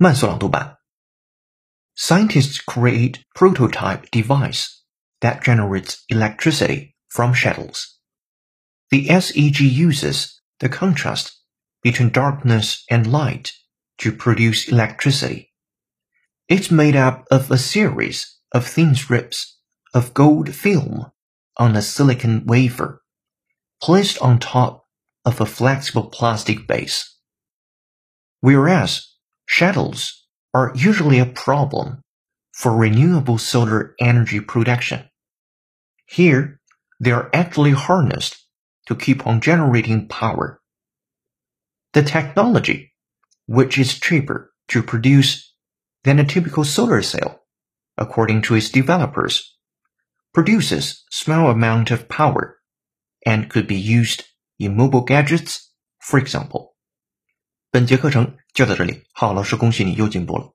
慢速朗读版。Scientists create prototype device that generates electricity from shadows. The SEG uses the contrast between darkness and light to produce electricity. It's made up of a series of thin strips of gold film on a silicon wafer, placed on top of a flexible plastic base. Whereas shadows are usually a problem for renewable solar energy production. Here, they are actually harnessed to keep on generating power. The technology, which is cheaper to produce than a typical solar cell, according to its developers, produces small amount of power and could be used in mobile gadgets, for example. 本节课程就到这里，好，老师恭喜你又进步了。